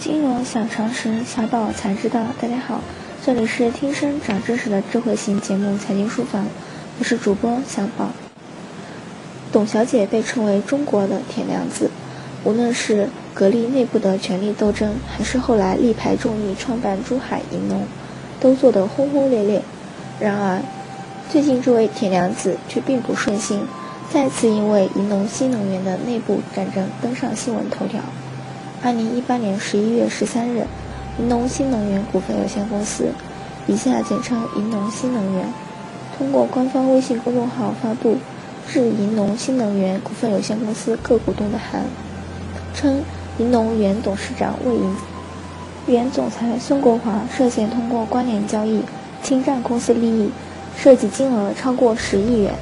金融小常识，小宝才知道。大家好，这里是听声长知识的智慧型节目《财经书房》，我是主播小宝。董小姐被称为中国的铁娘子，无论是格力内部的权力斗争，还是后来力排众议创办珠海银隆，都做得轰轰烈烈。然而，最近这位铁娘子却并不顺心，再次因为银隆新能源的内部战争登上新闻头条。二零一八年十一月十三日，银农新能源股份有限公司（以下简称银农新能源）通过官方微信公众号发布致银农新能源股份有限公司各股东的函，称银农原董事长魏银、原总裁孙国华涉嫌通过关联交易侵占公司利益，涉及金额超过十亿元。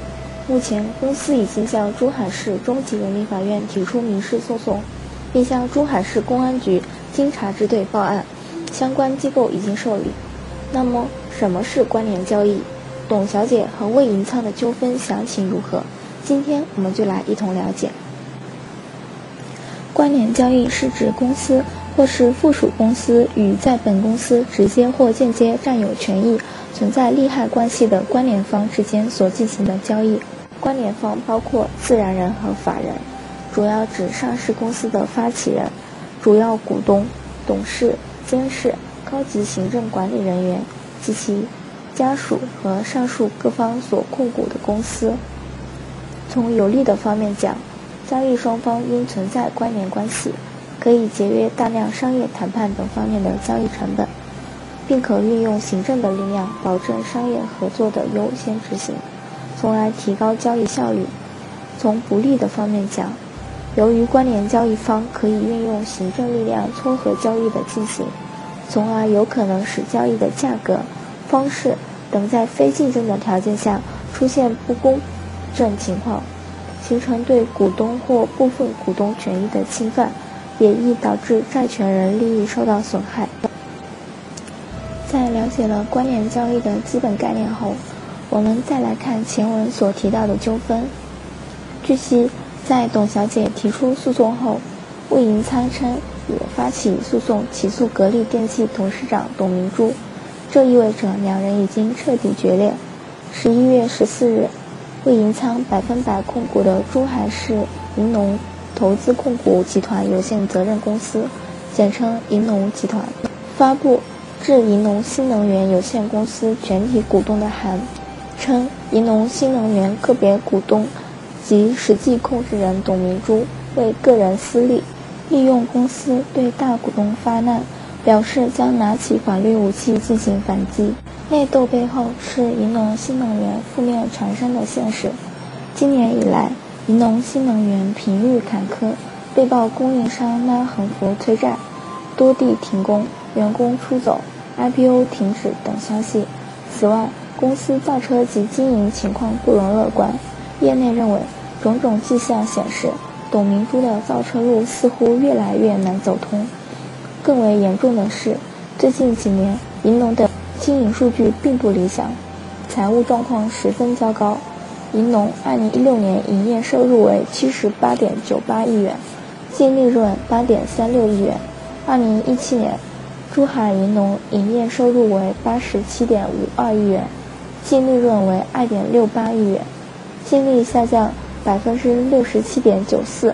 目前，公司已经向珠海市中级人民法院提出民事诉讼。并向珠海市公安局经查支队报案，相关机构已经受理。那么，什么是关联交易？董小姐和魏银仓的纠纷详情如何？今天我们就来一同了解。关联交易是指公司或是附属公司与在本公司直接或间接占有权益、存在利害关系的关联方之间所进行的交易。关联方包括自然人和法人。主要指上市公司的发起人、主要股东、董事、监事、高级行政管理人员及其家属和上述各方所控股的公司。从有利的方面讲，交易双方应存在关联关系，可以节约大量商业谈判等方面的交易成本，并可运用行政的力量保证商业合作的优先执行，从而提高交易效率。从不利的方面讲，由于关联交易方可以运用行政力量撮合交易的进行，从而有可能使交易的价格、方式等在非竞争的条件下出现不公正情况，形成对股东或部分股东权益的侵犯，也易导致债权人利益受到损害。在了解了关联交易的基本概念后，我们再来看前文所提到的纠纷。据悉。在董小姐提出诉讼后，魏银仓称也发起诉讼起诉格力电器董事长董明珠，这意味着两人已经彻底决裂。十一月十四日，魏银仓百分百控股的珠海市银农投资控股集团有限责任公司（简称银农集团）发布致银农新能源有限公司全体股东的函，称银农新能源个别股东。及实际控制人董明珠为个人私利，利用公司对大股东发难，表示将拿起法律武器进行反击。内斗背后是银农新能源负面传声的现实。今年以来，银农新能源频遇坎坷，被曝供应商拉横幅催债，多地停工、员工出走、IPO 停止等消息。此外，公司造车及经营情况不容乐观。业内认为，种种迹象显示，董明珠的造车路似乎越来越难走通。更为严重的是，最近几年银农的经营数据并不理想，财务状况十分糟糕。银农2016年营业收入为78.98亿元，净利润8.36亿元。2017年，珠海银农营业收入为87.52亿元，净利润为2.68亿元。净利下降百分之六十七点九四，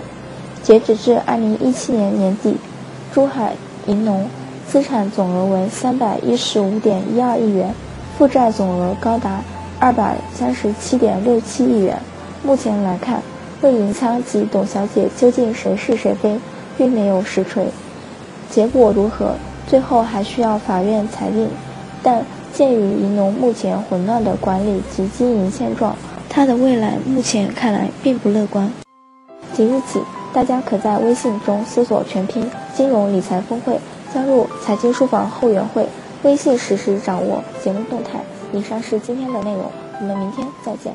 截止至二零一七年年底，珠海银农资产总额为三百一十五点一二亿元，负债总额高达二百三十七点六七亿元。目前来看，魏银仓及董小姐究竟谁是谁非，并没有实锤。结果如何，最后还需要法院裁定。但鉴于银农目前混乱的管理及经营现状，它的未来目前看来并不乐观。即日起，大家可在微信中搜索全拼“金融理财峰会”，加入财经书房后援会，微信实时掌握节目动态。以上是今天的内容，我们明天再见。